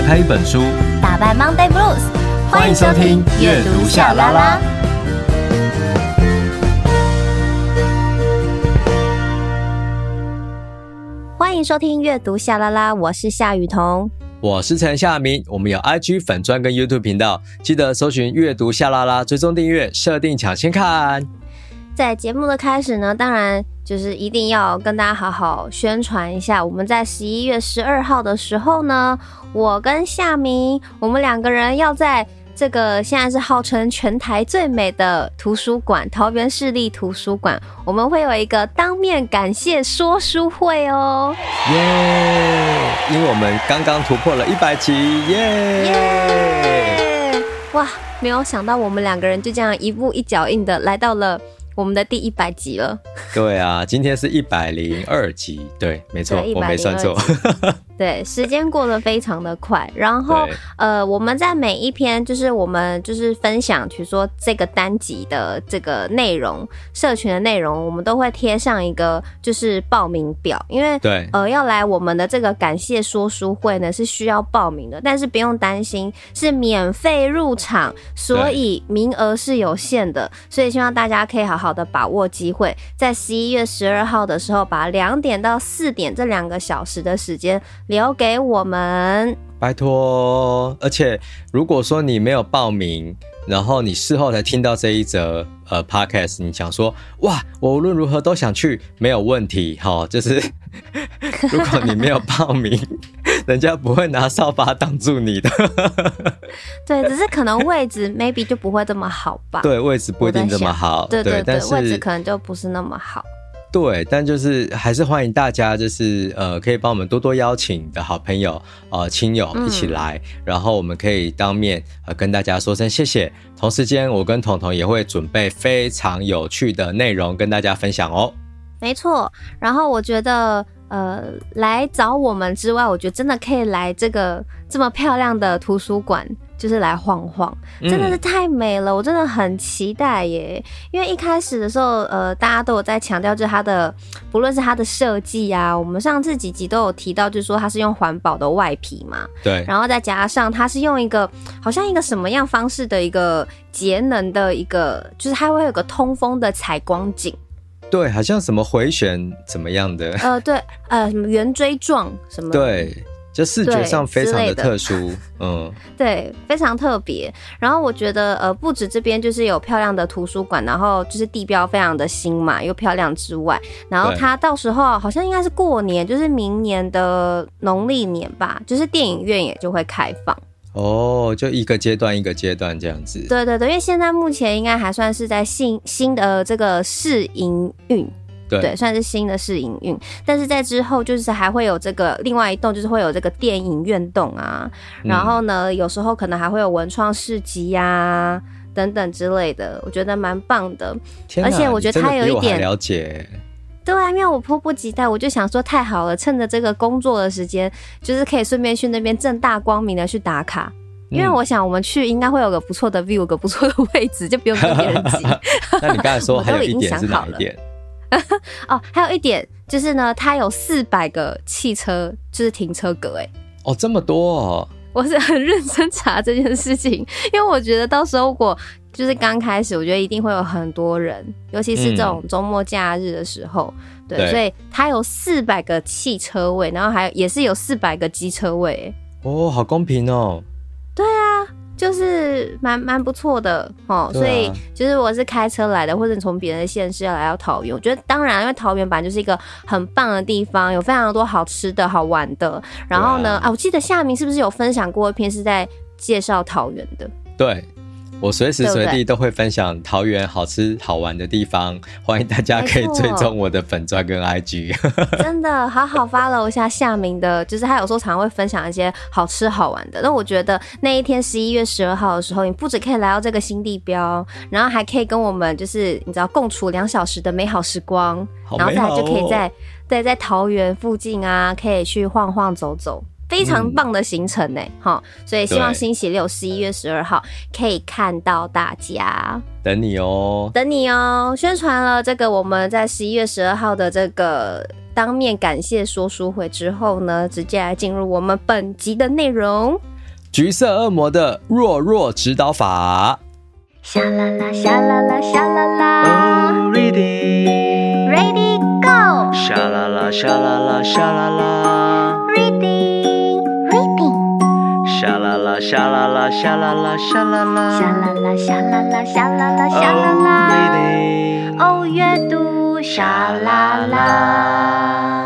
打开一本书，打败 Monday Blues。欢迎收听阅读夏拉拉。欢迎收听阅读夏拉拉，我是夏雨桐，我是陈夏明。我们有 IG 粉专跟 YouTube 频道，记得搜寻阅读夏拉拉，追踪订阅，设定抢先看。在节目的开始呢，当然就是一定要跟大家好好宣传一下。我们在十一月十二号的时候呢，我跟夏明，我们两个人要在这个现在是号称全台最美的图书馆——桃园市立图书馆，我们会有一个当面感谢说书会哦。耶！因为我们刚刚突破了一百集，耶！耶！哇，没有想到我们两个人就这样一步一脚印的来到了。我们的第一百集了，对啊，今天是一百零二集，对，没错，我没算错。对，时间过得非常的快。然后，呃，我们在每一篇就是我们就是分享，比如说这个单集的这个内容，社群的内容，我们都会贴上一个就是报名表，因为对，呃，要来我们的这个感谢说书会呢是需要报名的，但是不用担心，是免费入场，所以名额是有限的，所以希望大家可以好好好的把握机会，在十一月十二号的时候，把两点到四点这两个小时的时间。留给我们，拜托。而且如果说你没有报名，然后你事后才听到这一则呃 podcast，你想说哇，我无论如何都想去，没有问题。好，就是 如果你没有报名，人家不会拿扫把挡住你的。对，只是可能位置 maybe 就不会这么好吧。对，位置不一定这么好。对对但是位置可能就不是那么好。对，但就是还是欢迎大家，就是呃，可以帮我们多多邀请的好朋友、呃亲友一起来，嗯、然后我们可以当面呃跟大家说声谢谢。同时间，我跟彤彤也会准备非常有趣的内容跟大家分享哦。没错，然后我觉得呃，来找我们之外，我觉得真的可以来这个这么漂亮的图书馆。就是来晃晃，真的是太美了，嗯、我真的很期待耶。因为一开始的时候，呃，大家都有在强调，就是它的不论是它的设计啊，我们上次几集都有提到，就是说它是用环保的外皮嘛，对，然后再加上它是用一个好像一个什么样方式的一个节能的一个，就是它会有个通风的采光颈，对，好像什么回旋怎么样的，呃，对，呃，什么圆锥状什么，对。就视觉上非常的特殊，嗯，对，非常特别。然后我觉得，呃，不止这边就是有漂亮的图书馆，然后就是地标非常的新嘛，又漂亮之外，然后它到时候好像应该是过年，就是明年的农历年吧，就是电影院也就会开放。哦，就一个阶段一个阶段这样子。对对对，因为现在目前应该还算是在新新的这个试营运。对，对，算是新的试营运，但是在之后就是还会有这个另外一栋，就是会有这个电影院栋啊，嗯、然后呢，有时候可能还会有文创市集呀、啊、等等之类的，我觉得蛮棒的。而且我觉得它有一点了解，对啊，因为我迫不及待，我就想说太好了，趁着这个工作的时间，就是可以顺便去那边正大光明的去打卡，嗯、因为我想我们去应该会有个不错的 view，有个不错的位置，就不用跟别人挤。那你刚才说还有一点是哪一点？哦，还有一点就是呢，它有四百个汽车就是停车格，哎，哦，这么多哦！我是很认真查这件事情，因为我觉得到时候如果就是刚开始，我觉得一定会有很多人，尤其是这种周末假日的时候，嗯、对，对，所以它有四百个汽车位，然后还有也是有四百个机车位，哦，好公平哦。对啊。就是蛮蛮不错的哦，所以就是我是开车来的，或者从别的县市要来到桃园，我觉得当然，因为桃园本来就是一个很棒的地方，有非常多好吃的好玩的。然后呢，啊，啊，我记得夏明是不是有分享过一篇是在介绍桃园的？对。我随时随地都会分享桃园好吃好玩的地方，欢迎大家可以追踪我的粉钻跟 IG。真的好好 follow 一下夏明的，就是他有时候常会分享一些好吃好玩的。那我觉得那一天十一月十二号的时候，你不只可以来到这个新地标，然后还可以跟我们就是你知道共处两小时的美好时光，哦、然后再来就可以在对在桃园附近啊，可以去晃晃走走。非常棒的行程呢，哈、嗯，所以希望星期六十一月十二号可以看到大家，等你哦，等你哦。宣传了这个我们在十一月十二号的这个当面感谢说书会之后呢，直接来进入我们本集的内容。橘色恶魔的弱弱指导法。沙啦啦，沙啦啦，沙啦啦。Oh, reading, ready, go。沙啦啦，沙啦啦，沙啦啦。啦啦，沙啦啦，沙啦啦，沙啦啦。沙啦啦，沙啦啦，沙啦啦，沙啦啦。Oh, reading。哦，阅读，沙啦啦。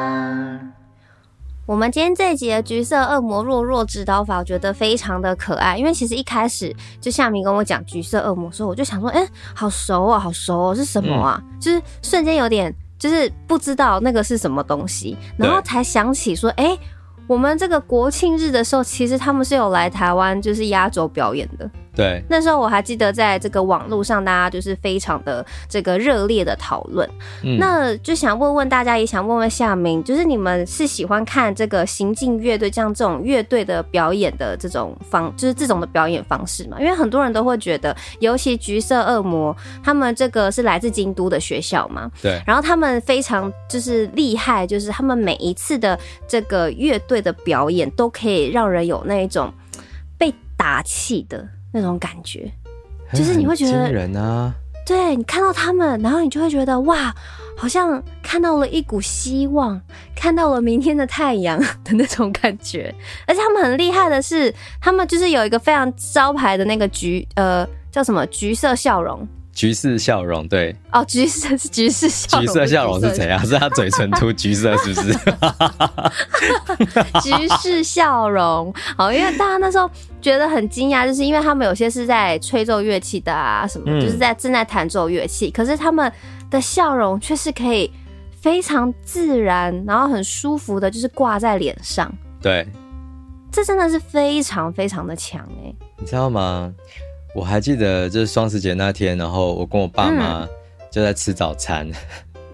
我们今天这一集的橘色恶魔弱弱指导法，我觉得非常的可爱。因为其实一开始就夏明跟我讲橘色恶魔的时候，我就想说，哎、欸，好熟啊，好熟哦，是什么啊？嗯、就是瞬间有点就是不知道那个是什么东西，然后才想起说，哎、欸，我们这个国庆日的时候，其实他们是有来台湾就是压轴表演的。对，那时候我还记得，在这个网络上，大家就是非常的这个热烈的讨论。嗯，那就想问问大家，也想问问夏明，就是你们是喜欢看这个行进乐队，像这种乐队的表演的这种方，就是这种的表演方式嘛？因为很多人都会觉得，尤其橘色恶魔，他们这个是来自京都的学校嘛。对。然后他们非常就是厉害，就是他们每一次的这个乐队的表演，都可以让人有那一种被打气的。那种感觉，就是你会觉得人啊，对，你看到他们，然后你就会觉得哇，好像看到了一股希望，看到了明天的太阳的那种感觉。而且他们很厉害的是，他们就是有一个非常招牌的那个橘，呃，叫什么橘色笑容。橘色笑容，对哦，橘色是 橘色笑容，橘色笑容是怎样？是他嘴唇涂橘色，是不是？橘色笑容，好，因为大家那时候觉得很惊讶，就是因为他们有些是在吹奏乐器的啊，什么，嗯、就是在正在弹奏乐器，可是他们的笑容却是可以非常自然，然后很舒服的，就是挂在脸上。对，这真的是非常非常的强哎，你知道吗？我还记得就是双十节那天，然后我跟我爸妈就在吃早餐，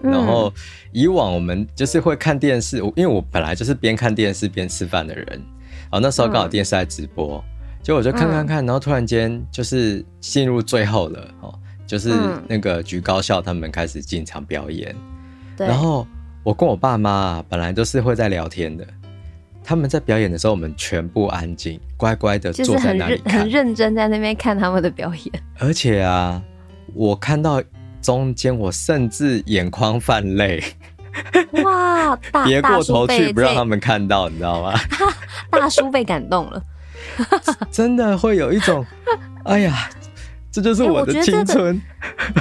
嗯、然后以往我们就是会看电视，因为我本来就是边看电视边吃饭的人，然后那时候刚好电视在直播，结果、嗯、我就看看看，然后突然间就是进入最后了哦，就是那个橘高校他们开始进场表演，对。然后我跟我爸妈本来都是会在聊天的。他们在表演的时候，我们全部安静，乖乖的坐在那里看，很认真在那边看他们的表演。而且啊，我看到中间，我甚至眼眶泛泪。哇！别过头去，不让他们看到，你知道吗？大叔被感动了，真的会有一种，哎呀，这就是我的青春。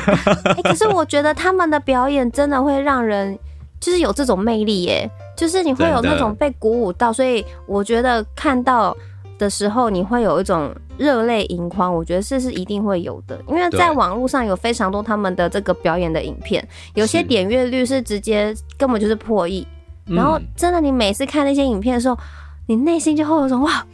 欸 欸、可是我觉得他们的表演真的会让人，就是有这种魅力耶。就是你会有那种被鼓舞到，所以我觉得看到的时候你会有一种热泪盈眶。我觉得这是一定会有的，因为在网络上有非常多他们的这个表演的影片，有些点阅率是直接根本就是破亿。然后真的，你每次看那些影片的时候，你内心就会有种哇，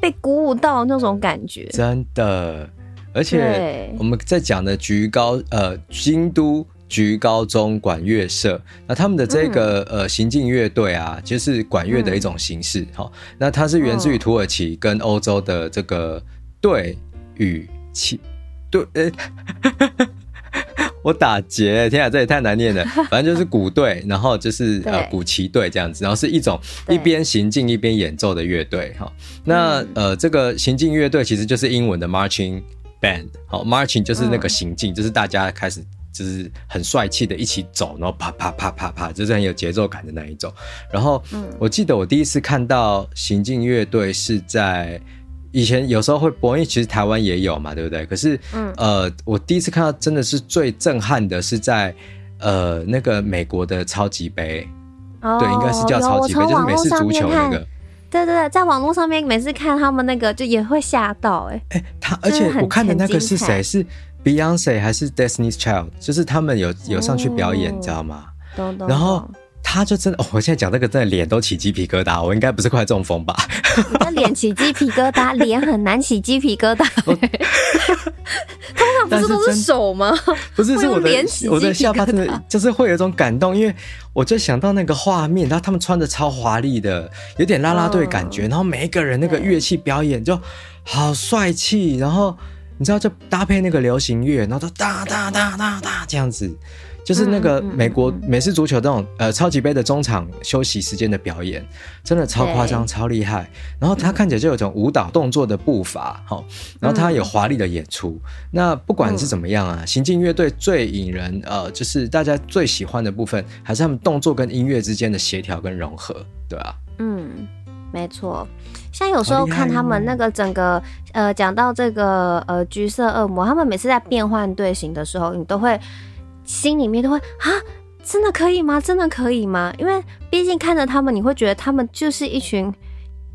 被鼓舞到那种感觉。真的，而且我们在讲的橘高呃京都。橘高中管乐社，那他们的这个、嗯、呃行进乐队啊，就是管乐的一种形式。好、嗯，那它是源自于土耳其跟欧洲的这个队与器对，呃，我打结，天啊，这也太难念了。反正就是鼓队，然后就是呃鼓旗队这样子，然后是一种一边行进一边演奏的乐队。好，那、嗯、呃这个行进乐队其实就是英文的 marching band。好，marching 就是那个行进，嗯、就是大家开始。就是很帅气的一起走，然后啪啪啪啪啪，就是很有节奏感的那一种。然后，我记得我第一次看到行进乐队是在以前，有时候会播，因为其实台湾也有嘛，对不对？可是，嗯，呃，我第一次看到真的是最震撼的是在呃那个美国的超级杯，哦、对，应该是叫超级杯，就是美式足球那个。对对对，在网络上面每次看他们那个就也会吓到、欸，哎哎，他而且我看的那个是谁？是。Beyonce 还是 Destiny's Child，就是他们有有上去表演，你知道吗？然后他就真的，哦、我现在讲这个，真的脸都起鸡皮疙瘩。我应该不是快中风吧？你的脸起鸡皮疙瘩，脸很难起鸡皮疙瘩。通常不是都是手吗？不是，是我的我的下巴真的就是会有一种感动，因为我就想到那个画面，然后他们穿的超华丽的，有点啦啦队感觉，嗯、然后每一个人那个乐器表演就好帅气，然后。你知道，就搭配那个流行乐，然后都哒哒哒哒哒这样子，就是那个美国美式足球这种呃超级杯的中场休息时间的表演，真的超夸张、超厉害。然后他看起来就有种舞蹈动作的步伐，好，然后他有华丽的演出。那不管是怎么样啊，行进乐队最引人呃，就是大家最喜欢的部分，还是他们动作跟音乐之间的协调跟融合，对吧？嗯，没错。像有时候看他们那个整个呃，讲到这个呃橘色恶魔，他们每次在变换队形的时候，你都会心里面都会啊，真的可以吗？真的可以吗？因为毕竟看着他们，你会觉得他们就是一群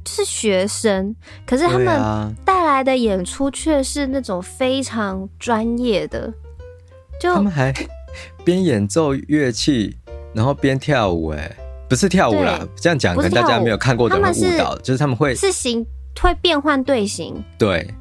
就是学生，可是他们带来的演出却是那种非常专业的，就他们还边演奏乐器，然后边跳舞，哎。不是跳舞啦，这样讲可能大家没有看过的人会误导，就是他们会是形会变换队形，对。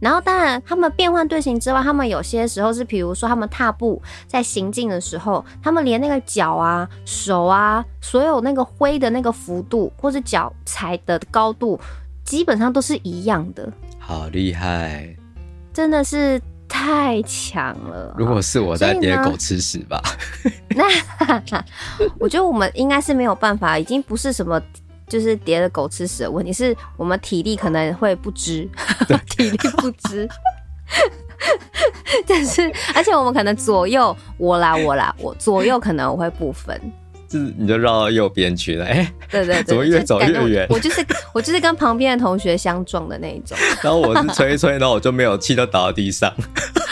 然后当然他们变换队形之外，他们有些时候是，比如说他们踏步在行进的时候，他们连那个脚啊、手啊，所有那个挥的那个幅度或者脚踩的高度，基本上都是一样的。好厉害，真的是。太强了！如果是我在叠狗吃屎吧，那我觉得我们应该是没有办法，已经不是什么就是叠的狗吃屎的问题，是我们体力可能会不支，体力不支。但是，而且我们可能左右我啦我啦我左右可能我会不分。就是你就绕到右边去了，哎、欸，对对对，怎么越走越远？我就是我就是跟旁边的同学相撞的那一种。然后我是吹一吹，然后我就没有气，都倒到地上，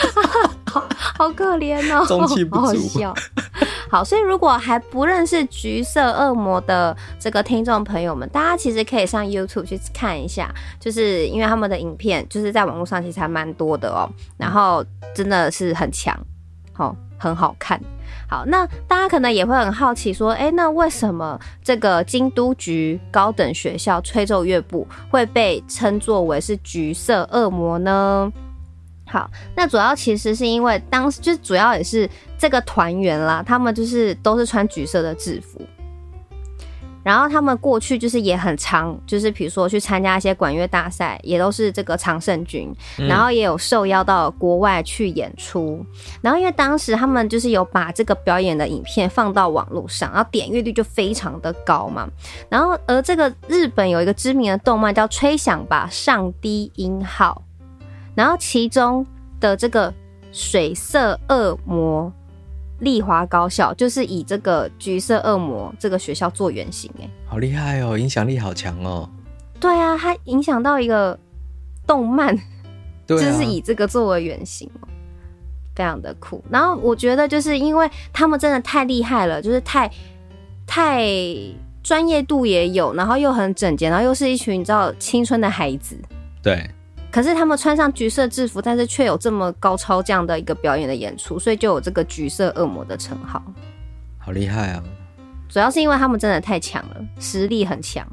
好好可怜哦，中气不足。好笑。好，所以如果还不认识橘色恶魔的这个听众朋友们，大家其实可以上 YouTube 去看一下，就是因为他们的影片就是在网络上其实还蛮多的哦，然后真的是很强，好，很好看。好，那大家可能也会很好奇，说，哎，那为什么这个京都局高等学校吹奏乐部会被称作为是橘色恶魔呢？好，那主要其实是因为当时就主要也是这个团员啦，他们就是都是穿橘色的制服。然后他们过去就是也很常，就是比如说去参加一些管乐大赛，也都是这个常胜军，然后也有受邀到国外去演出。然后因为当时他们就是有把这个表演的影片放到网络上，然后点阅率就非常的高嘛。然后而这个日本有一个知名的动漫叫《吹响吧上低音号》，然后其中的这个水色恶魔。丽华高校就是以这个橘色恶魔这个学校做原型，哎，好厉害哦，影响力好强哦。对啊，它影响到一个动漫，就是以这个作为原型，非常的酷。然后我觉得就是因为他们真的太厉害了，就是太太专业度也有，然后又很整洁，然后又是一群你知道青春的孩子，对。可是他们穿上橘色制服，但是却有这么高超这样的一个表演的演出，所以就有这个橘色恶魔的称号。好厉害啊！主要是因为他们真的太强了，实力很强，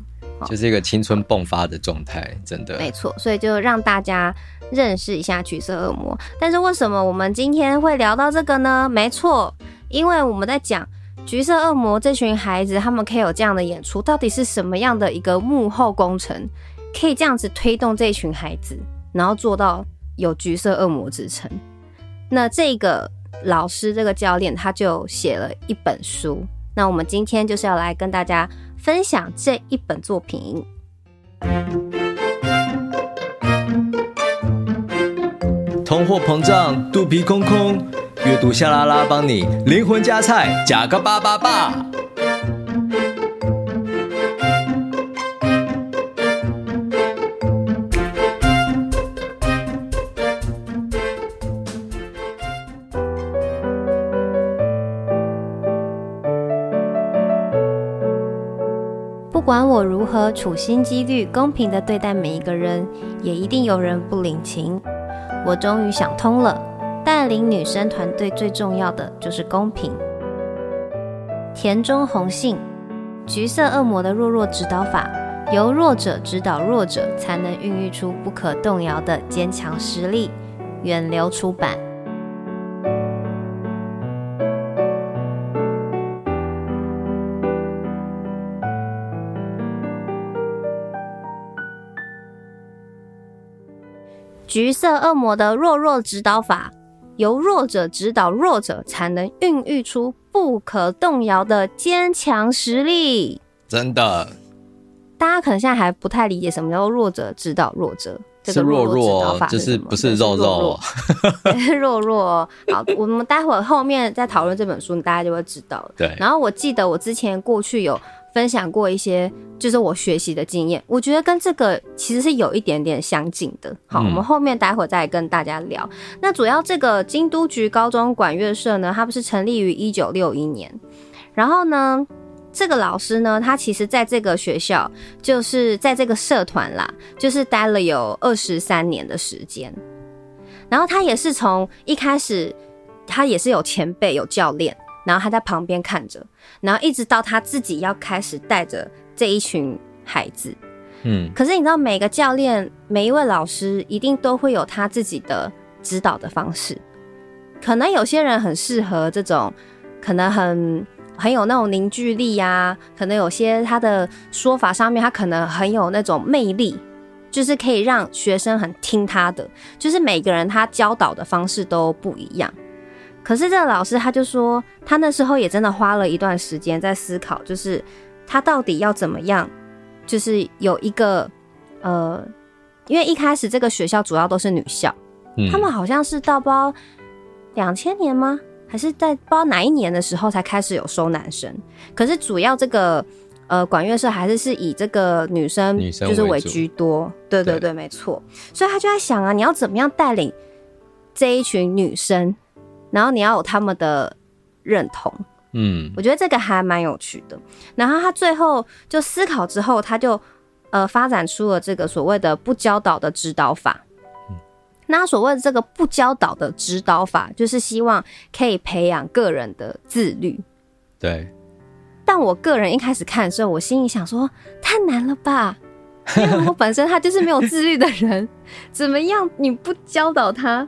就是一个青春迸发的状态，真的没错。所以就让大家认识一下橘色恶魔。但是为什么我们今天会聊到这个呢？没错，因为我们在讲橘色恶魔这群孩子，他们可以有这样的演出，到底是什么样的一个幕后工程？可以这样子推动这群孩子，然后做到有橘色恶魔之称。那这个老师，这个教练，他就写了一本书。那我们今天就是要来跟大家分享这一本作品。通货膨胀，肚皮空空，阅读夏拉拉帮你灵魂加菜，加个八八八。我如何处心积虑、公平地对待每一个人，也一定有人不领情。我终于想通了，带领女生团队最重要的就是公平。田中弘幸，橘色恶魔的弱弱指导法，由弱者指导弱者，才能孕育出不可动摇的坚强实力。远流出版。橘色恶魔的弱弱指导法，由弱者指导弱者，才能孕育出不可动摇的坚强实力。真的，大家可能现在还不太理解什么叫做弱者指导弱者。这个弱弱就是不是肉肉，弱弱。好，我们待会儿后面再讨论这本书，大家就会知道了。对。然后我记得我之前过去有分享过一些，就是我学习的经验，我觉得跟这个其实是有一点点相近的。好，嗯、我们后面待会儿再跟大家聊。那主要这个京都局高中管乐社呢，它不是成立于一九六一年，然后呢。这个老师呢，他其实在这个学校，就是在这个社团啦，就是待了有二十三年的时间。然后他也是从一开始，他也是有前辈、有教练，然后他在旁边看着，然后一直到他自己要开始带着这一群孩子。嗯，可是你知道，每个教练、每一位老师，一定都会有他自己的指导的方式。可能有些人很适合这种，可能很。很有那种凝聚力呀、啊，可能有些他的说法上面，他可能很有那种魅力，就是可以让学生很听他的。就是每个人他教导的方式都不一样。可是这个老师他就说，他那时候也真的花了一段时间在思考，就是他到底要怎么样，就是有一个呃，因为一开始这个学校主要都是女校，嗯、他们好像是到不知道两千年吗？还是在不知道哪一年的时候才开始有收男生，可是主要这个呃管乐社还是是以这个女生就是为居多，对对对，没错。所以他就在想啊，你要怎么样带领这一群女生，然后你要有他们的认同，嗯，我觉得这个还蛮有趣的。然后他最后就思考之后，他就呃发展出了这个所谓的不教导的指导法。那所谓的这个不教导的指导法，就是希望可以培养个人的自律。对。但我个人一开始看的时候，我心里想说，太难了吧？因为我本身他就是没有自律的人，怎么样你不教导他，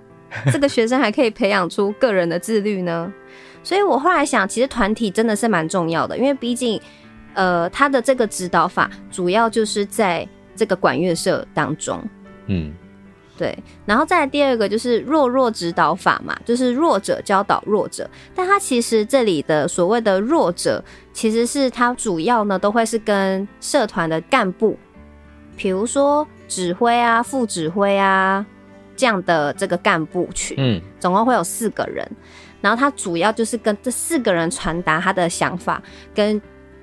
这个学生还可以培养出个人的自律呢？所以我后来想，其实团体真的是蛮重要的，因为毕竟，呃，他的这个指导法主要就是在这个管乐社当中，嗯。对，然后再来第二个就是弱弱指导法嘛，就是弱者教导弱者。但他其实这里的所谓的弱者，其实是他主要呢都会是跟社团的干部，比如说指挥啊、副指挥啊这样的这个干部群，嗯，总共会有四个人。然后他主要就是跟这四个人传达他的想法，跟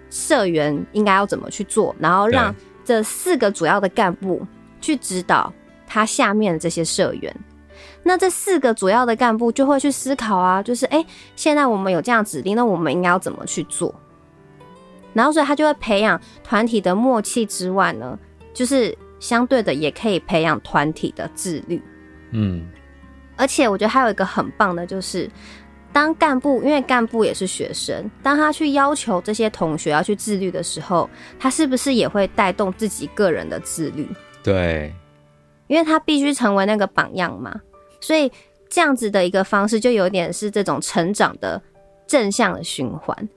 社员应该要怎么去做，然后让这四个主要的干部去指导。他下面的这些社员，那这四个主要的干部就会去思考啊，就是哎、欸，现在我们有这样指令，那我们应该要怎么去做？然后所以他就会培养团体的默契之外呢，就是相对的也可以培养团体的自律。嗯，而且我觉得还有一个很棒的，就是当干部，因为干部也是学生，当他去要求这些同学要去自律的时候，他是不是也会带动自己个人的自律？对。因为他必须成为那个榜样嘛，所以这样子的一个方式就有点是这种成长的正向的循环，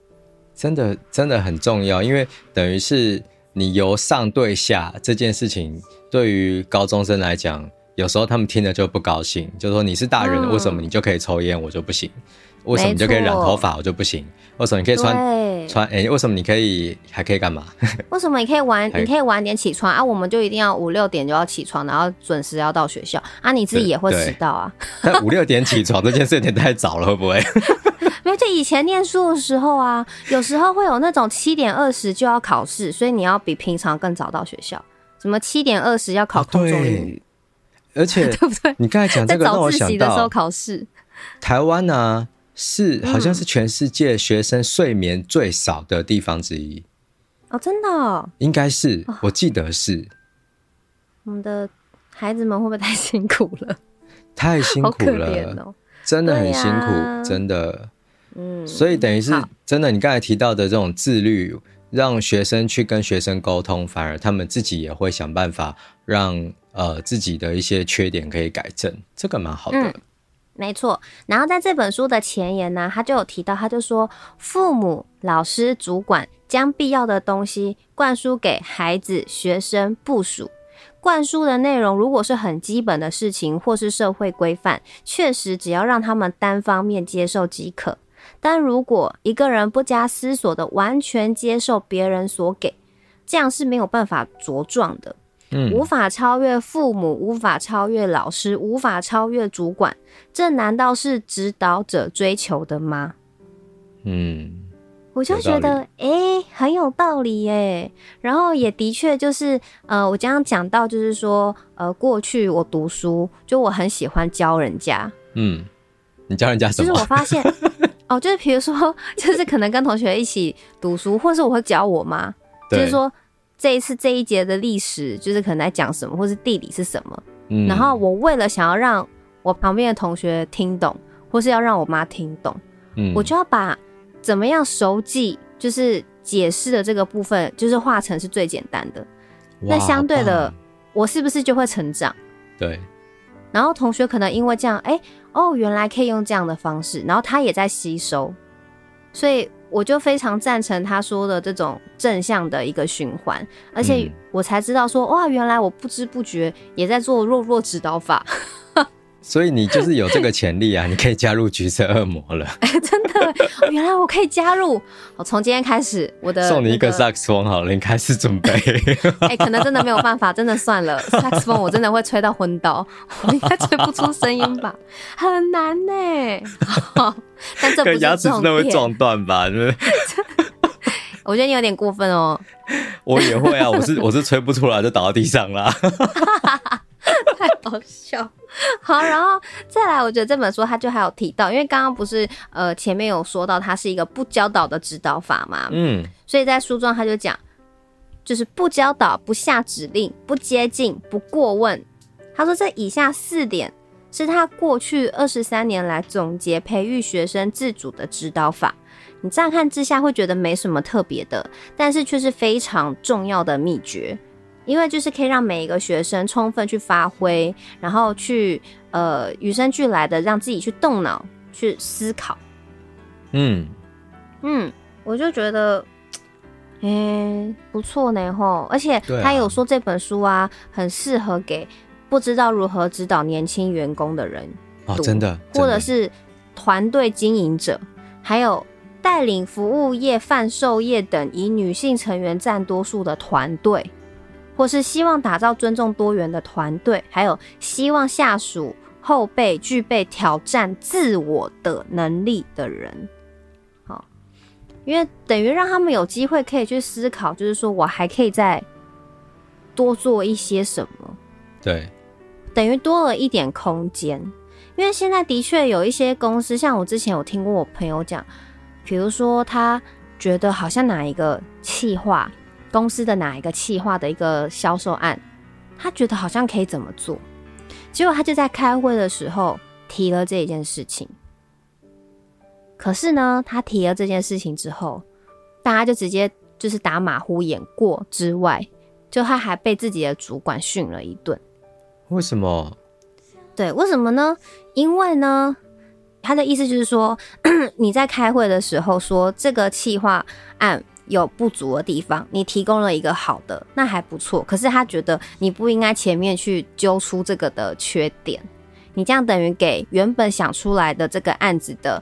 真的真的很重要。因为等于是你由上对下这件事情，对于高中生来讲，有时候他们听了就不高兴，就说你是大人，为什么你就可以抽烟，我就不行？为什么你就可以染头发，我就不行？为什么你可以穿穿？哎、欸，为什么你可以还可以干嘛？为什么你可以晚？你可以晚点起床啊？我们就一定要五六点就要起床，然后准时要到学校啊？你自己也会迟到啊？但五六点起床这件事有点太早了，会不会？没有，就以前念书的时候啊，有时候会有那种七点二十就要考试，所以你要比平常更早到学校。什么七点二十要考空中英语？而且 对不对？你刚才讲这个让我想到，时候考试，台湾呢、啊？是，好像是全世界学生睡眠最少的地方之一。哦，真的哦？应该是，我记得是。我们的孩子们会不会太辛苦了？太辛苦了，哦、真的很辛苦，啊、真的。嗯，所以等于是真的，你刚才提到的这种自律，让学生去跟学生沟通，反而他们自己也会想办法让呃自己的一些缺点可以改正，这个蛮好的。嗯没错，然后在这本书的前言呢，他就有提到，他就说，父母、老师、主管将必要的东西灌输给孩子、学生、部属，灌输的内容如果是很基本的事情或是社会规范，确实只要让他们单方面接受即可。但如果一个人不加思索的完全接受别人所给，这样是没有办法茁壮的。嗯，无法超越父母，无法超越老师，无法超越主管，这难道是指导者追求的吗？嗯，我就觉得，哎、欸，很有道理耶。然后也的确就是，呃，我刚刚讲到，就是说，呃，过去我读书，就我很喜欢教人家。嗯，你教人家什么？就是我发现，哦，就是比如说，就是可能跟同学一起读书，或是我会教我妈，就是说。这一次这一节的历史就是可能在讲什么，或是地理是什么。嗯，然后我为了想要让我旁边的同学听懂，或是要让我妈听懂，嗯，我就要把怎么样熟记，就是解释的这个部分，就是化成是最简单的。那相对的，我是不是就会成长？对。然后同学可能因为这样，哎，哦，原来可以用这样的方式，然后他也在吸收，所以。我就非常赞成他说的这种正向的一个循环，而且我才知道说，哇，原来我不知不觉也在做弱弱指导法。所以你就是有这个潜力啊！你可以加入橘色恶魔了。哎、欸，真的，原来我可以加入。我从今天开始，我的、那个、送你一个萨克斯风好了，你开始准备。哎、欸，可能真的没有办法，真的算了。萨克斯风我真的会吹到昏倒，我应该吹不出声音吧？很难呢。但这不是，牙齿真的会撞断吧？我觉得你有点过分哦。我也会啊，我是我是吹不出来就倒到地上啦。太好笑，好，然后再来，我觉得这本书他就还有提到，因为刚刚不是呃前面有说到它是一个不教导的指导法嘛，嗯，所以在书中他就讲，就是不教导、不下指令、不接近、不过问。他说这以下四点是他过去二十三年来总结培育学生自主的指导法。你乍看之下会觉得没什么特别的，但是却是非常重要的秘诀。因为就是可以让每一个学生充分去发挥，然后去呃与生俱来的让自己去动脑去思考。嗯嗯，我就觉得，哎、欸，不错呢吼！而且他有说这本书啊，很适合给不知道如何指导年轻员工的人真的，或者是团队经营者，还有带领服务业、贩售业等以女性成员占多数的团队。或是希望打造尊重多元的团队，还有希望下属后辈具备挑战自我的能力的人，好，因为等于让他们有机会可以去思考，就是说我还可以再多做一些什么，对，等于多了一点空间。因为现在的确有一些公司，像我之前有听过我朋友讲，比如说他觉得好像哪一个企划。公司的哪一个企划的一个销售案，他觉得好像可以怎么做，结果他就在开会的时候提了这一件事情。可是呢，他提了这件事情之后，大家就直接就是打马虎眼过之外，就他还被自己的主管训了一顿。为什么？对，为什么呢？因为呢，他的意思就是说，你在开会的时候说这个企划案。有不足的地方，你提供了一个好的，那还不错。可是他觉得你不应该前面去揪出这个的缺点，你这样等于给原本想出来的这个案子的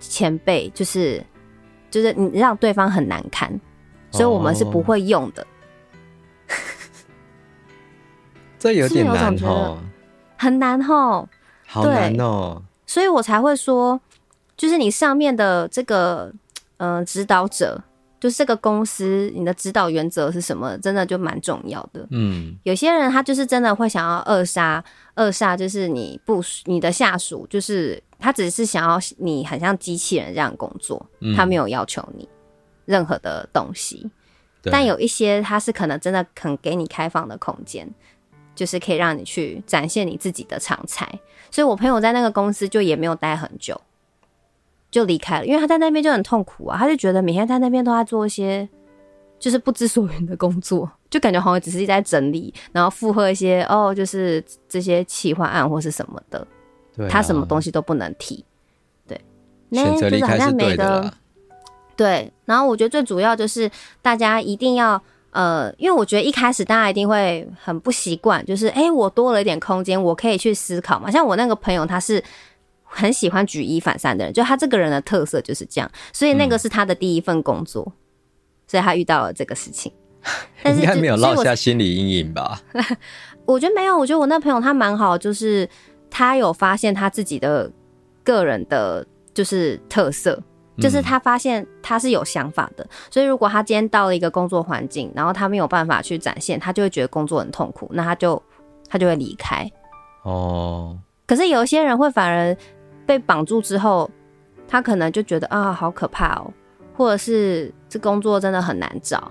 前辈，就是就是你让对方很难堪，所以我们是不会用的。哦、这有点难哦，很难哦，好难哦。所以我才会说，就是你上面的这个嗯、呃、指导者。就是这个公司，你的指导原则是什么？真的就蛮重要的。嗯，有些人他就是真的会想要扼杀，扼杀就是你不你的下属，就是他只是想要你很像机器人这样工作，嗯，他没有要求你任何的东西。但有一些他是可能真的肯给你开放的空间，就是可以让你去展现你自己的长才。所以我朋友在那个公司就也没有待很久。就离开了，因为他在那边就很痛苦啊，他就觉得每天在那边都在做一些就是不知所云的工作，就感觉好像只是一直在整理，然后附和一些哦，就是这些企划案或是什么的，对啊，他什么东西都不能提，对，选择离开是对的。对，然后我觉得最主要就是大家一定要呃，因为我觉得一开始大家一定会很不习惯，就是哎、欸，我多了一点空间，我可以去思考嘛。像我那个朋友，他是很喜欢举一反三的人，就他这个人的特色就是这样，所以那个是他的第一份工作，嗯、所以他遇到了这个事情。但是应该没有落下心理阴影吧？我觉得没有，我觉得我那朋友他蛮好，就是他有发现他自己的个人的，就是特色，就是他发现他是有想法的。嗯、所以如果他今天到了一个工作环境，然后他没有办法去展现，他就会觉得工作很痛苦，那他就他就会离开。哦。可是有一些人会反而被绑住之后，他可能就觉得啊，好可怕哦，或者是这工作真的很难找。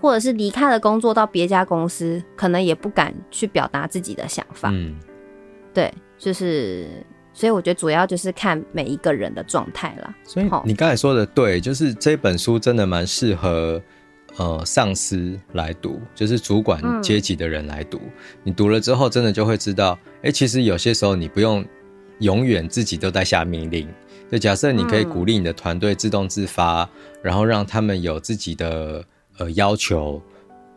或者是离开了工作到别家公司，可能也不敢去表达自己的想法。嗯，对，就是，所以我觉得主要就是看每一个人的状态啦。所以你刚才说的对，就是这本书真的蛮适合呃上司来读，就是主管阶级的人来读。嗯，你读了之后，真的就会知道，哎，其实有些时候你不用永远自己都在下命令。就假设你可以鼓励你的团队自动自发，嗯，然后让他们有自己的。呃，要求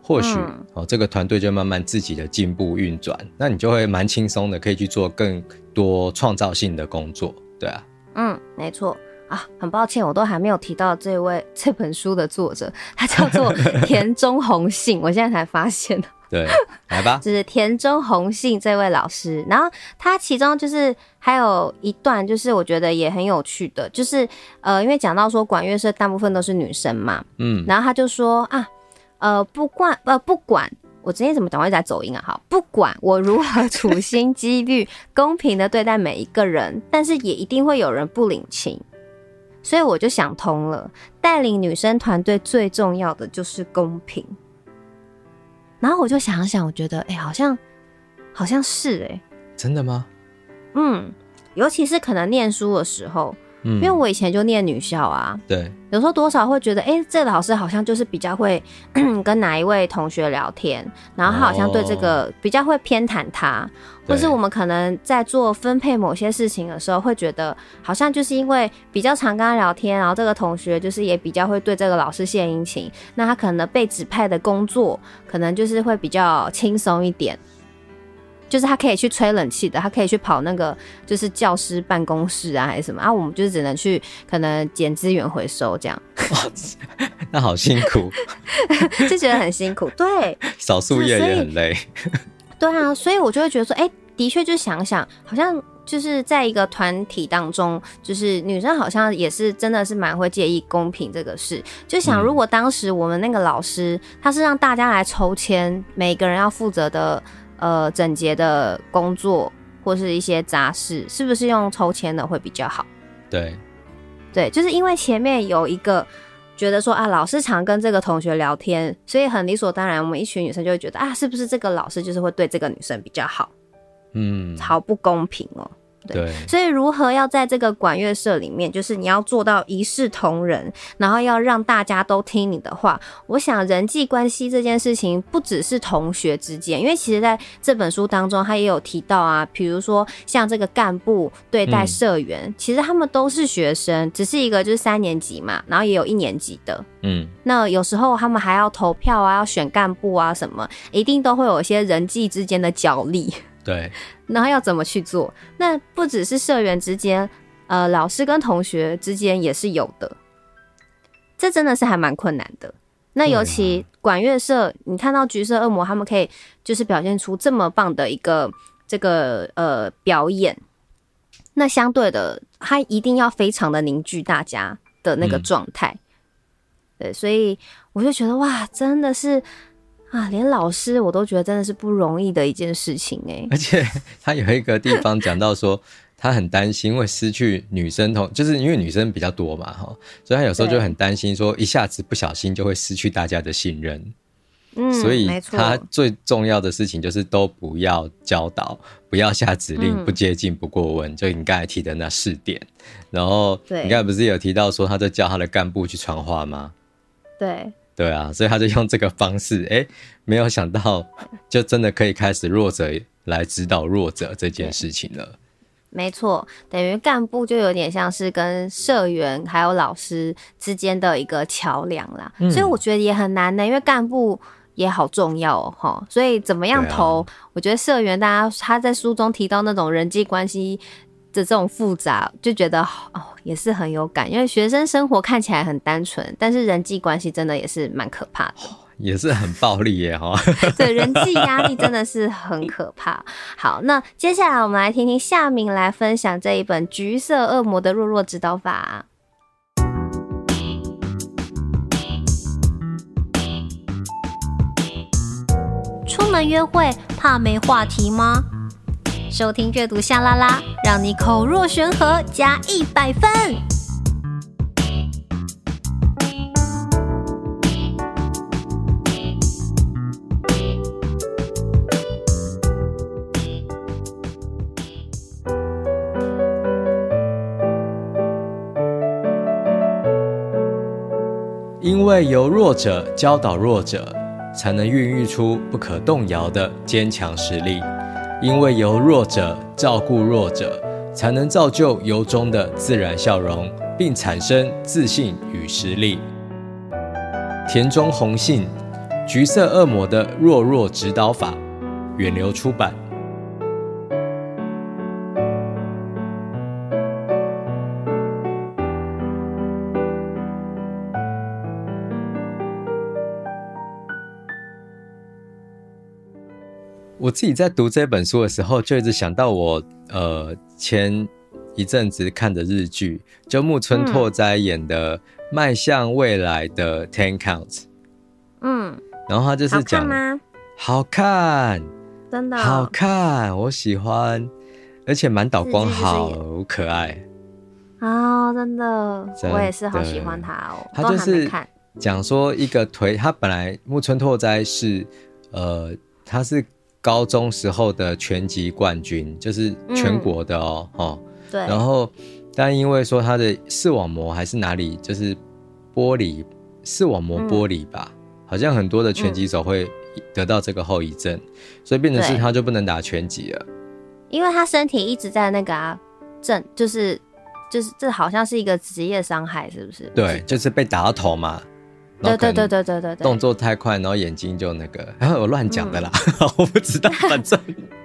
或许、嗯、哦，这个团队就慢慢自己的进步运转，那你就会蛮轻松的，可以去做更多创造性的工作，对啊。嗯，没错啊，很抱歉，我都还没有提到这位这本书的作者，他叫做田中弘信，我现在才发现。对，来吧，就是田中宏信这位老师，然后他其中就是还有一段，就是我觉得也很有趣的，就是呃，因为讲到说管乐社大部分都是女生嘛，嗯，然后他就说啊，呃，不管呃不管我今天怎么讲，我一直在走音啊，好，不管我如何处心积虑公平的对待每一个人，但是也一定会有人不领情，所以我就想通了，带领女生团队最重要的就是公平。然后我就想想，我觉得，哎、欸，好像，好像是、欸，哎，真的吗？嗯，尤其是可能念书的时候。因为我以前就念女校啊，对，有时候多少会觉得，哎，这个老师好像就是比较会跟哪一位同学聊天，然后他好像对这个比较会偏袒他，或是我们可能在做分配某些事情的时候，会觉得好像就是因为比较常跟他聊天，然后这个同学就是也比较会对这个老师献殷勤，那他可能被指派的工作可能就是会比较轻松一点。就是他可以去吹冷气的，他可以去跑那个就是教师办公室啊，还是什么啊？我们就是只能去可能捡资源回收这样。那好辛苦，就觉得很辛苦。对，扫树叶也很累。对啊，所以我就会觉得说，哎、欸，的确，就想想，好像就是在一个团体当中，就是女生好像也是真的是蛮会介意公平这个事。就想，如果当时我们那个老师他是让大家来抽签，每个人要负责的。呃，整洁的工作或是一些杂事，是不是用抽签的会比较好？对，对，就是因为前面有一个觉得说啊，老师常跟这个同学聊天，所以很理所当然，我们一群女生就会觉得啊，是不是这个老师就是会对这个女生比较好？嗯，好不公平哦。对，所以如何要在这个管乐社里面，就是你要做到一视同仁，然后要让大家都听你的话。我想人际关系这件事情不只是同学之间，因为其实在这本书当中，他也有提到啊，比如说像这个干部对待社员，嗯，其实他们都是学生，只是一个就是三年级嘛，然后也有一年级的，嗯，那有时候他们还要投票啊，要选干部啊什么，一定都会有一些人际之间的角力。对，然后要怎么去做？那不只是社员之间，呃，老师跟同学之间也是有的。这真的是还蛮困难的。那尤其管乐社，你看到橘色恶魔他们可以就是表现出这么棒的一个这个呃表演，那相对的，他一定要非常的凝聚大家的那个状态。嗯。对，所以我就觉得哇，真的是。啊，连老师我都觉得真的是不容易的一件事情哎、欸。而且他有一个地方讲到说，他很担心会失去女生同，就是因为女生比较多嘛，哈，所以他有时候就很担心说，一下子不小心就会失去大家的信任。嗯，所以他最重要的事情就是都不要教导，不要下指令，不接近，不过问，就你刚才提的那四点。然后你刚才不是有提到说，他在叫他的干部去传话吗？对。对啊，所以他就用这个方式，哎，没有想到，就真的可以开始弱者来指导弱者这件事情了。没错，等于干部就有点像是跟社员还有老师之间的一个桥梁啦。嗯。所以我觉得也很难的，因为干部也好重要哦，哈。所以怎么样投？啊、我觉得社员大家他在书中提到那种人际关系的这种复杂，就觉得哦也是很有感。因为学生生活看起来很单纯，但是人际关系真的也是蛮可怕的。也是很暴力耶，哈。对，人际压力真的是很可怕。好，那接下来我们来听听夏明来分享这一本《橘色恶魔的弱弱指导法》。出门约会怕没话题吗？收听阅读夏拉拉让你口若悬河加一百分。因为由弱者教导弱者，才能孕育出不可动摇的坚强实力；因为由弱者照顾弱者，才能造就由衷的自然笑容，并产生自信与实力。田中弘信，《橘色恶魔的弱弱指导法》，远流出版。我自己在读这本书的时候，就一直想到我呃前一阵子看的日剧，就木村拓哉演的《迈向未来的 Ten Counts》。嗯，然后他就是讲，好看吗？好看，真的好看，我喜欢，而且满岛光好可爱。哦，真的，真的，我也是好喜欢他哦。他就是讲说一个颓，他本来木村拓哉是呃，他是。高中时候的拳击冠军，就是全国的哦，嗯、哦，对。然后，但因为说他的视网膜还是哪里，就是玻璃视网膜玻璃吧，嗯、好像很多的拳击手会得到这个后遗症，嗯、所以变成是他就不能打拳击了。因为他身体一直在那个啊，正就是就是这好像是一个职业伤害，是不是？对，就是被打到头嘛。对对对对对对，动作太快，然后眼睛就那个，然后我乱讲的啦，嗯、我不知道，反正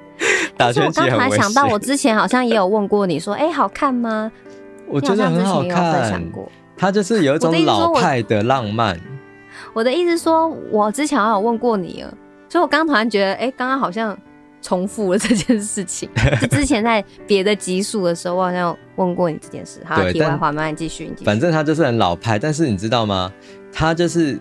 打拳击很危险。我刚才想到，我之前好像也有问过你说，哎、欸，好看吗？我觉得很好看，他就是有一种老派的浪漫。我的意思是说，我之前好像有问过你了，所以我刚突然觉得，哎、欸，刚刚好像。重复了这件事情，就 之前在别的集数的时候，我好像有问过你这件事。好，题外话，慢慢继续。反正他就是很老派，但是你知道吗？他就是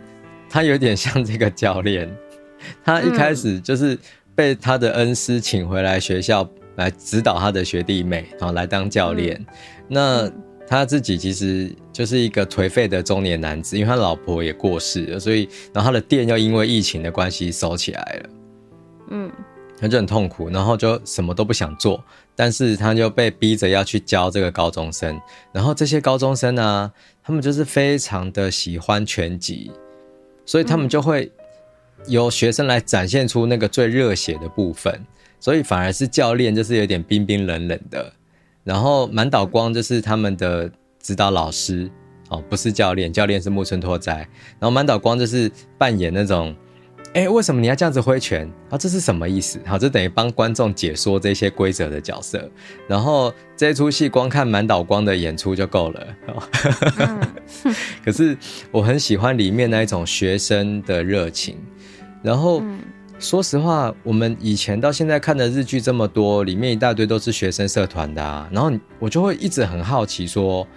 他有点像这个教练，他一开始就是被他的恩师请回来学校来指导他的学弟妹，然后来当教练。嗯、那他自己其实就是一个颓废的中年男子，因为他老婆也过世了，所以然后他的店又因为疫情的关系收起来了。嗯。他就很痛苦，然后就什么都不想做，但是他就被逼着要去教这个高中生。然后这些高中生呢、啊，他们就是非常的喜欢拳击，所以他们就会由学生来展现出那个最热血的部分。所以反而是教练就是有点冰冰冷冷的，然后满岛光就是他们的指导老师哦，不是教练，教练是木村拓哉，然后满岛光就是扮演那种。哎，为什么你要这样子挥拳啊？这是什么意思？好，这等于帮观众解说这些规则的角色。然后这出戏光看满岛光的演出就够了。可是我很喜欢里面那一种学生的热情。然后、嗯、说实话，我们以前到现在看的日剧这么多，里面一大堆都是学生社团的啊。然后我就会一直很好奇说，说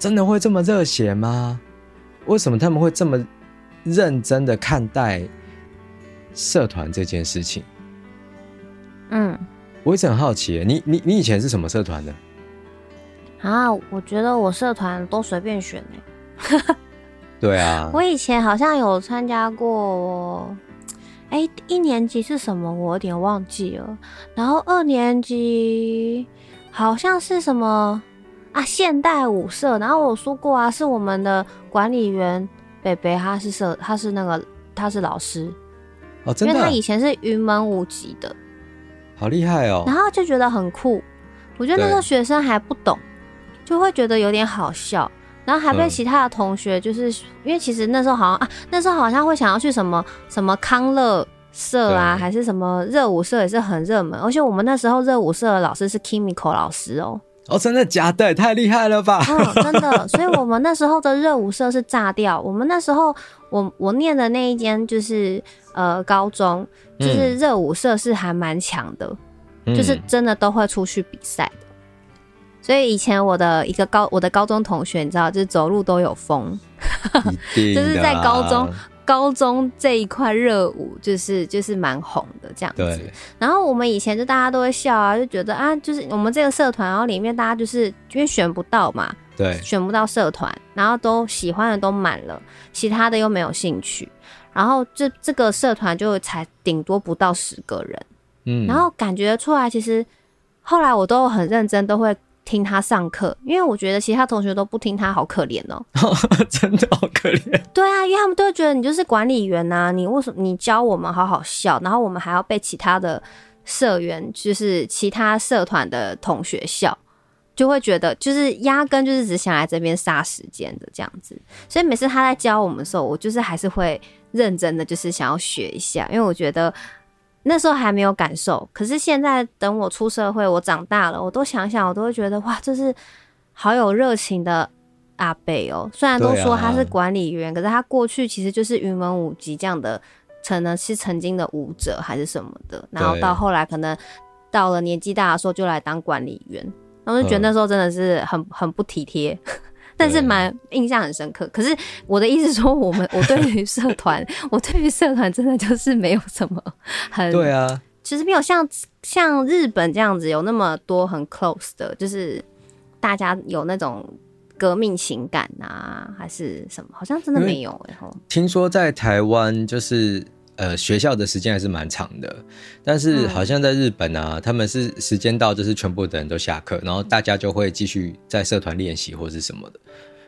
真的会这么热血吗？为什么他们会这么认真的看待？社团这件事情，嗯，我一直很好奇，你你你以前是什么社团的？啊，我觉得我社团都随便选呢。对啊，我以前好像有参加过，哎、欸，一年级是什么？我有点忘记了。然后二年级好像是什么啊？现代舞社。然后我说过啊，是我们的管理员北北，他是社，他是那个他是老师。哦？因为他以前是云门舞集的，好厉害哦！然后就觉得很酷。我觉得那时候学生还不懂，就会觉得有点好笑。然后还被其他的同学，就是、嗯、因为其实那时候好像啊，那时候好像会想要去什么什么康乐社啊，还是什么热舞社也是很热门，而且我们那时候热舞社的老师是 Kimiko 老师哦。哦，真的假的？太厉害了吧！嗯，真的。所以我们那时候的热舞社是炸掉。我们那时候，我我念的那一间就是呃高中，就是热舞社是还蛮强的、嗯，就是真的都会出去比赛的。所以以前我的一个高我的高中同学，你知道，就是走路都有风，就是在高中。高中这一块热舞就是就是蛮红的这样子，然后我们以前就大家都会笑啊，就觉得啊，就是我们这个社团，然后里面大家就是因为选不到嘛，对，选不到社团，然后都喜欢的都满了，其他的又没有兴趣，然后这这个社团就才顶多不到十个人，嗯，然后感觉出来，其实后来我都很认真，都会。听他上课，因为我觉得其他同学都不听他，好可怜哦，真的好可怜。对啊，因为他们都会觉得你就是管理员呐、啊，你为什么你教我们好好笑，然后我们还要被其他的社员，就是其他社团的同学笑，就会觉得就是压根就是只想来这边杀时间的这样子。所以每次他在教我们的时候，我就是还是会认真的，就是想要学一下，因为我觉得。那时候还没有感受，可是现在等我出社会，我长大了，我都想想，我都会觉得哇，这是好有热情的阿伯哦。虽然都说他是管理员，啊，可是他过去其实就是云门舞集这样的，可能是曾经的舞者还是什么的，然后到后来可能到了年纪大的时候就来当管理员，然后就觉得那时候真的是很很不体贴。但是蛮印象很深刻，可是我的意思说，我们我对于社团，我对于社团真的就是没有什么很对啊，其实没有像像日本这样子有那么多很 close 的，就是大家有那种革命情感啊，还是什么，好像真的没有哎、欸。听说在台湾就是。呃，学校的时间还是蛮长的，但是好像在日本啊，嗯、他们是时间到就是全部的人都下课，然后大家就会继续在社团练习或是什么的，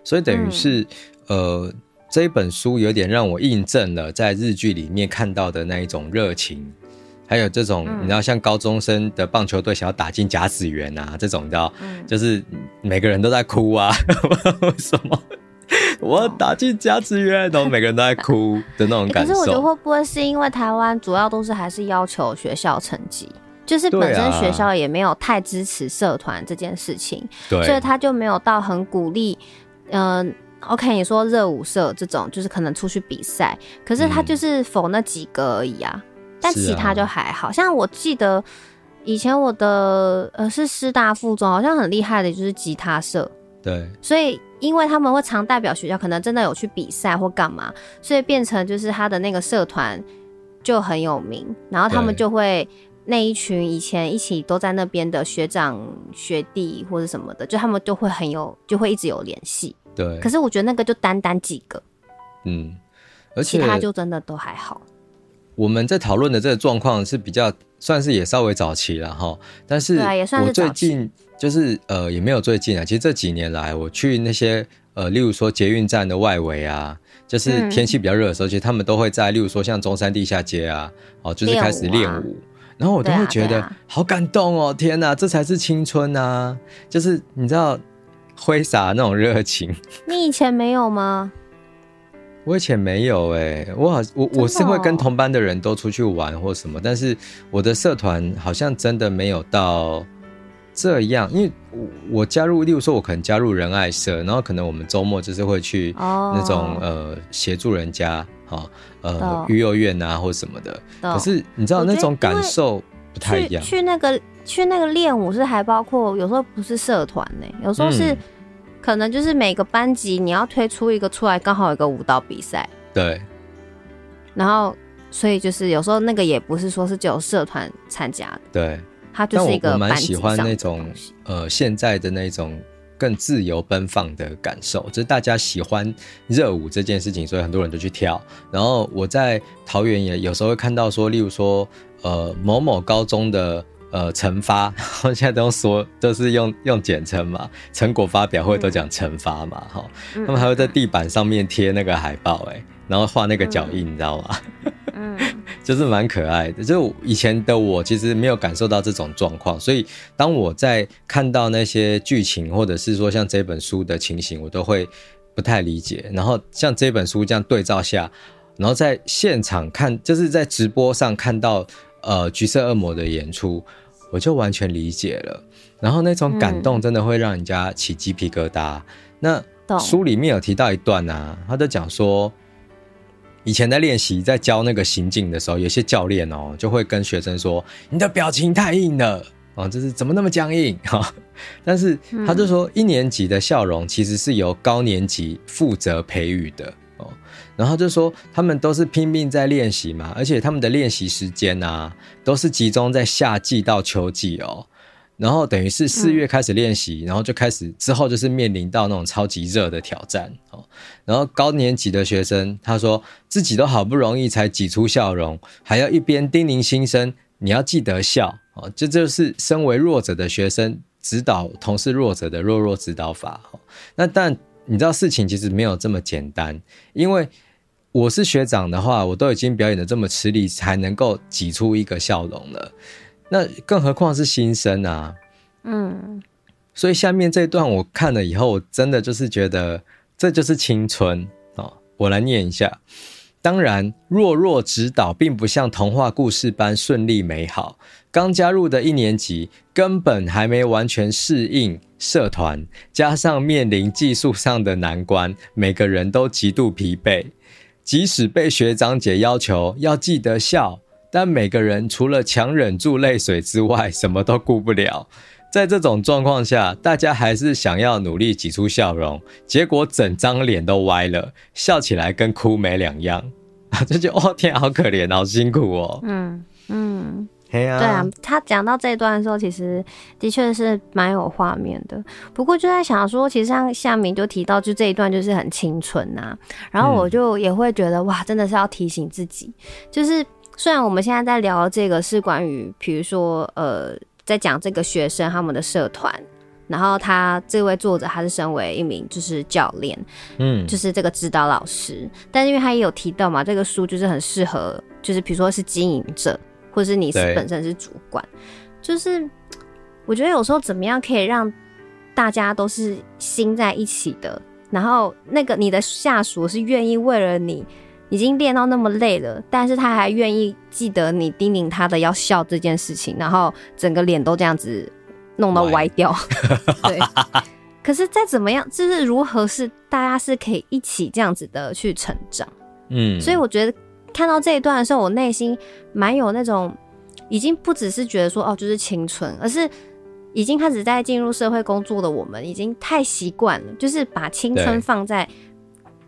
所以等于是、嗯、呃，这一本书有点让我印证了在日剧里面看到的那一种热情，还有这种、嗯、你知道像高中生的棒球队想要打进甲子园啊这种，你知道、嗯，就是每个人都在哭啊，为什么？我要打进甲子园，然后每个人都在哭的那种感受。可是我觉得会不会是因为台湾主要都是还是要求学校成绩，就是本身学校也没有太支持社团这件事情，对，所以他就没有到很鼓励。嗯、呃，OK，你说热舞社这种就是可能出去比赛，可是他就是否那几个而已啊，嗯、但其他就还好，像我记得以前我的呃是师大附中，好像很厉害的就是吉他社。对，所以因为他们会常代表学校，可能真的有去比赛或干嘛，所以变成就是他的那个社团就很有名，然后他们就会那一群以前一起都在那边的学长学弟或者什么的，就他们就会很有，就会一直有联系。对，可是我觉得那个就单单几个，嗯，而且其他就真的都还好。我们在讨论的这个状况是比较算是也稍微早期了哈，但是我最近。就是呃，也没有最近啊。其实这几年来，我去那些呃，例如说捷运站的外围啊，就是天气比较热的时候，嗯，其实他们都会在，例如说像中山地下街啊，哦，就是开始练舞，然后我都会觉得好感动哦，天哪，这才是青春啊！就是你知道挥洒那种热情。你以前没有吗？我以前没有哎，欸，我好我我是会跟同班的人都出去玩或什么，但是我的社团好像真的没有到。这样，因为我加入，例如说，我可能加入仁爱社，然后可能我们周末就是会去那种、oh. 呃协助人家，哈呃育幼院啊或什么的。可是你知道那种感受不太一样。去，去那个去那个练舞是还包括有时候不是社团呢，有时候是可能就是每个班级你要推出一个出来，刚好有一个舞蹈比赛。对。然后，所以就是有时候那个也不是说是只有社团参加的。对。他就是一个但我蛮喜欢那种呃现在的那种更自由奔放的感受，就是大家喜欢热舞这件事情，所以很多人都去跳。然后我在桃园也有时候会看到说，例如说呃某某高中的呃成发，现在都说都是用用简称嘛，成果发表会都讲成发嘛，哈、嗯，他们还会在地板上面贴那个海报，哎，然后画那个脚印，嗯、你知道吗？嗯。就是蛮可爱的。就以前的我其实没有感受到这种状况，所以当我在看到那些剧情，或者是说像这本书的情形，我都会不太理解。然后像这本书这样对照下，然后在现场看，就是在直播上看到呃橘色恶魔的演出，我就完全理解了。然后那种感动真的会让人家起鸡皮疙瘩。嗯、那书里面有提到一段啊，他就讲说，以前在练习在教那个行进的时候，有些教练哦就会跟学生说：“你的表情太硬了哦，就是怎么那么僵硬 哈。”但是他就说，一年级的笑容其实是由高年级负责培育的哦。然后就说他们都是拼命在练习嘛，而且他们的练习时间啊都是集中在夏季到秋季哦。然后等于是四月开始练习，嗯、然后就开始之后就是面临到那种超级热的挑战哦。然后高年级的学生他说自己都好不容易才挤出笑容，还要一边叮咛新生你要记得笑哦。这就是身为弱者的学生指导同是弱者的弱弱指导法。那但你知道事情其实没有这么简单，因为我是学长的话，我都已经表演得这么吃力才能够挤出一个笑容了。那更何况是新生啊，嗯，所以下面这段我看了以后，我真的就是觉得这就是青春哦。我来念一下，当然，弱弱指导并不像童话故事般顺利美好。刚加入的一年级根本还没完全适应社团，加上面临技术上的难关，每个人都极度疲惫。即使被学长姐要求要记得笑。但每个人除了强忍住泪水之外，什么都顾不了。在这种状况下，大家还是想要努力挤出笑容，结果整张脸都歪了，笑起来跟哭没两样。这就哦天，好可怜，好辛苦哦。嗯嗯，对啊。他讲到这一段的时候，其实的确是蛮有画面的。不过就在想说，其实像夏明就提到，就这一段就是很青春呐、啊。然后我就也会觉得，哇，真的是要提醒自己，就是。虽然我们现在在聊这个是关于，比如说，呃，在讲这个学生他们的社团，然后他这位作者他是身为一名就是教练，嗯，就是这个指导老师，但是因为他也有提到嘛，这个书就是很适合，就是比如说是经营者，或者是你是本身是主管，就是我觉得有时候怎么样可以让大家都是心在一起的，然后那个你的下属是愿意为了你。已经练到那么累了，但是他还愿意记得你叮咛他的要笑这件事情，然后整个脸都这样子弄到歪掉。对，可是再怎么样，就是如何是大家是可以一起这样子的去成长。嗯，所以我觉得看到这一段的时候，我内心蛮有那种，已经不只是觉得说哦，就是青春，而是已经开始在进入社会工作的我们，已经太习惯了，就是把青春放在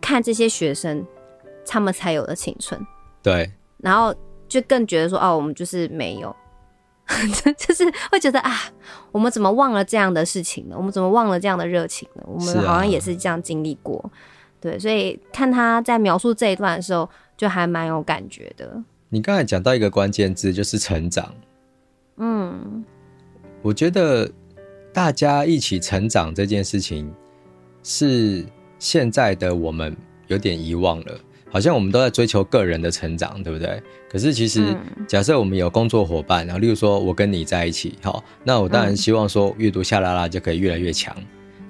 看这些学生。他们才有的青春，对，然后就更觉得说，哦，我们就是没有，就是会觉得啊，我们怎么忘了这样的事情呢？我们怎么忘了这样的热情呢？我们好像也是这样经历过，啊、对，所以看他在描述这一段的时候，就还蛮有感觉的。你刚才讲到一个关键字，就是成长。嗯，我觉得大家一起成长这件事情，是现在的我们有点遗忘了。好像我们都在追求个人的成长，对不对？可是其实，假设我们有工作伙伴，然后例如说我跟你在一起，好，那我当然希望说阅读夏拉拉就可以越来越强。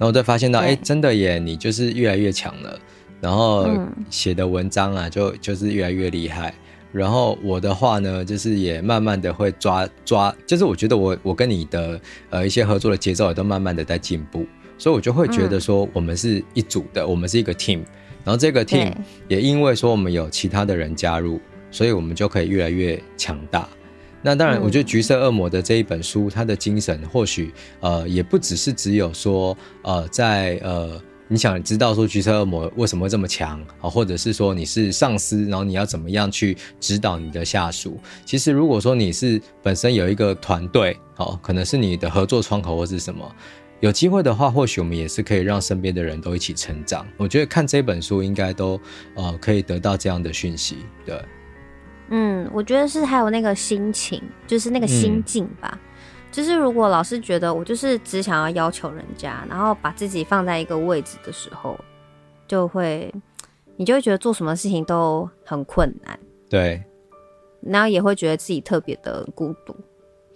然后再发现到，哎，真的耶，你就是越来越强了。然后写的文章啊，就就是越来越厉害。然后我的话呢，就是也慢慢的会抓抓，就是我觉得我我跟你的呃一些合作的节奏也都慢慢的在进步，所以我就会觉得说，我们是一组的，我们是一个 team。然后这个 team 也因为说我们有其他的人加入，所以我们就可以越来越强大。那当然，我觉得《橘色恶魔》的这一本书，它的精神或许呃也不只是只有说呃在呃你想知道说橘色恶魔为什么会这么强啊，或者是说你是上司，然后你要怎么样去指导你的下属。其实如果说你是本身有一个团队，哦，可能是你的合作窗口或是什么。有机会的话，或许我们也是可以让身边的人都一起成长。我觉得看这本书应该都呃可以得到这样的讯息。对，嗯，我觉得是还有那个心情，就是那个心境吧。嗯、就是如果老是觉得我就是只想要要求人家，然后把自己放在一个位置的时候，就会你就会觉得做什么事情都很困难。对，然后也会觉得自己特别的孤独。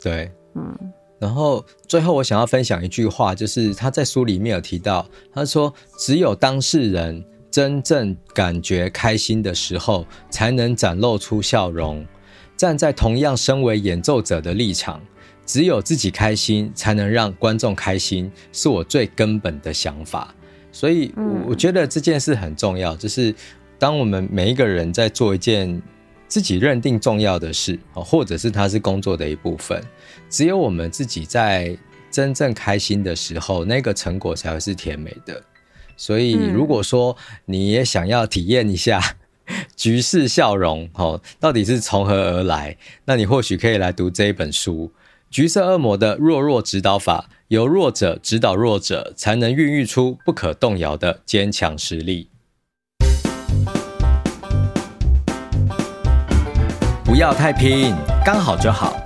对，嗯。然后最后我想要分享一句话，就是他在书里面有提到，他说：“只有当事人真正感觉开心的时候，才能展露出笑容。站在同样身为演奏者的立场，只有自己开心，才能让观众开心，是我最根本的想法。所以，我觉得这件事很重要，就是当我们每一个人在做一件。”自己认定重要的事，或者是它是工作的一部分，只有我们自己在真正开心的时候，那个成果才会是甜美的。所以，如果说你也想要体验一下 局势笑容，哦，到底是从何而来？那你或许可以来读这一本书《橘色恶魔的弱弱指导法》，由弱者指导弱者，才能孕育出不可动摇的坚强实力。不要太拼，刚好就好。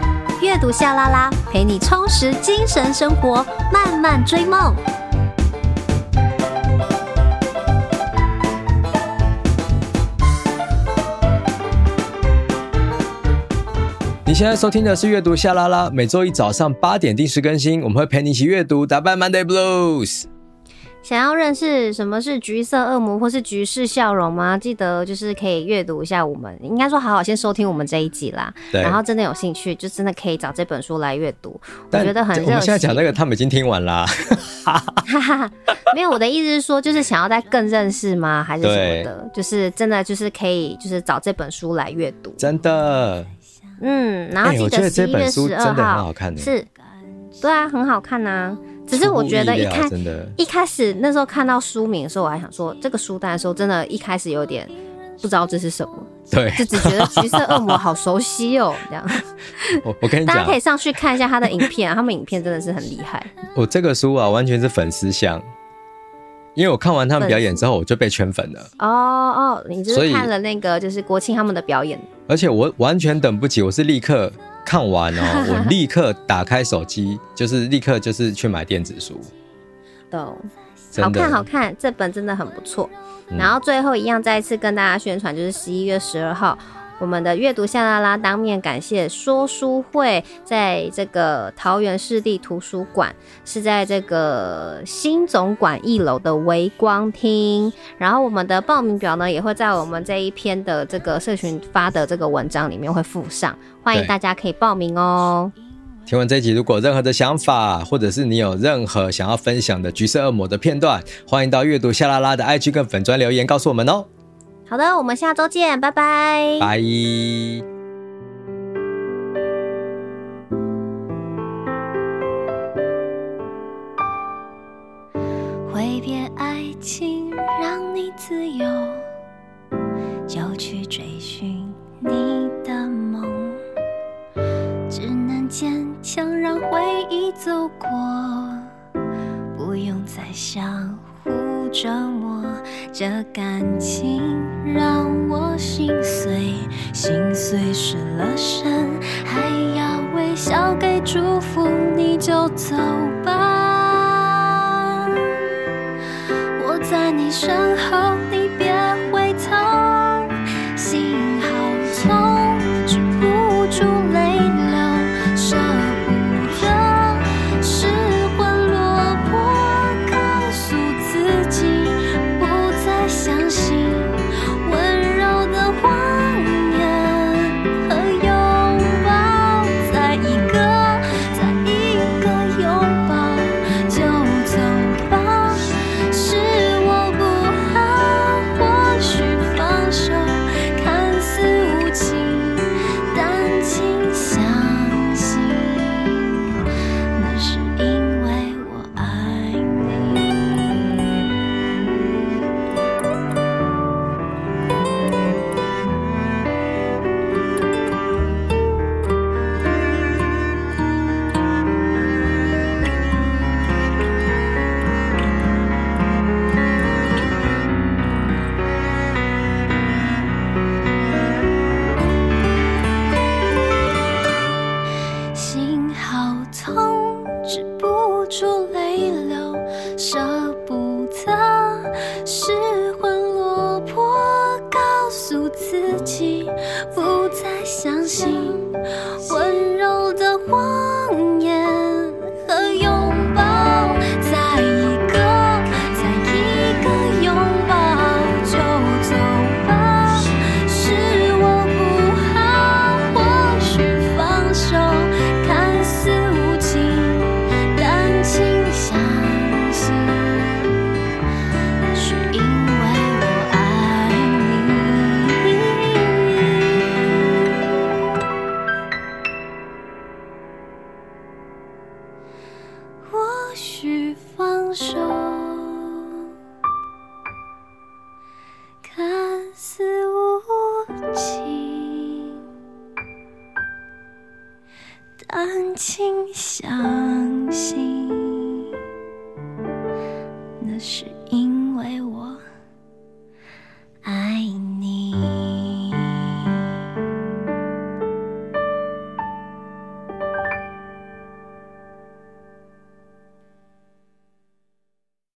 阅读夏拉拉，陪你充实精神生活，慢慢追梦。你现在收听的是阅读夏拉拉，每周一早上八点定时更新，我们会陪你一起阅读，打败 Monday Blues。想要认识什么是橘色恶魔或是橘式笑容吗？记得就是可以阅读一下我们，应该说好好先收听我们这一集啦。对。然后真的有兴趣，就真的可以找这本书来阅读。我觉得很热。我们现在讲那个，他们已经听完啦。哈哈，没有，我的意思是说，就是想要再更认识吗？还是什么的？就是真的就是可以，就是找这本书来阅读。真的。嗯，然后记得十一月十二号是，对啊，很好看呐、啊。只是我觉得一开一开始那时候看到书名的时候，我还想说这个书单的时候，真的，一开始有点不知道这是什么，对，就只觉得橘色恶魔好熟悉哦，这样。我我跟你讲，大家可以上去看一下他的影片啊，他们影片真的是很厉害。我这个书啊，完全是粉丝向，因为我看完他们表演之后，我就被圈粉了。哦哦，你就是看了那个就是国庆他们的表演，而且我完全等不及，我是立刻。看完哦，我立刻打开手机，就是立刻就是去买电子书。懂，好看好看，这本真的很不错。嗯。然后最后一样，再一次跟大家宣传，就是十一月十二号。我们的阅读夏拉拉当面感谢说书会，在这个桃园市立图书馆，是在这个新总馆一楼的微光厅。然后我们的报名表呢，也会在我们这一篇的这个社群发的这个文章里面会附上，欢迎大家可以报名哦。听完这一集，如果任何的想法，或者是你有任何想要分享的橘色恶魔的片段，欢迎到阅读夏拉拉的 IG 跟粉专留言告诉我们哦。好的，我们下周见，拜拜。拜。挥别爱情，让你自由，就去追寻你的梦，只能坚强，让回忆走过，不用再相互折磨，这感情让我心碎，心碎失了神，还要微笑给祝福，你就走吧，我在你身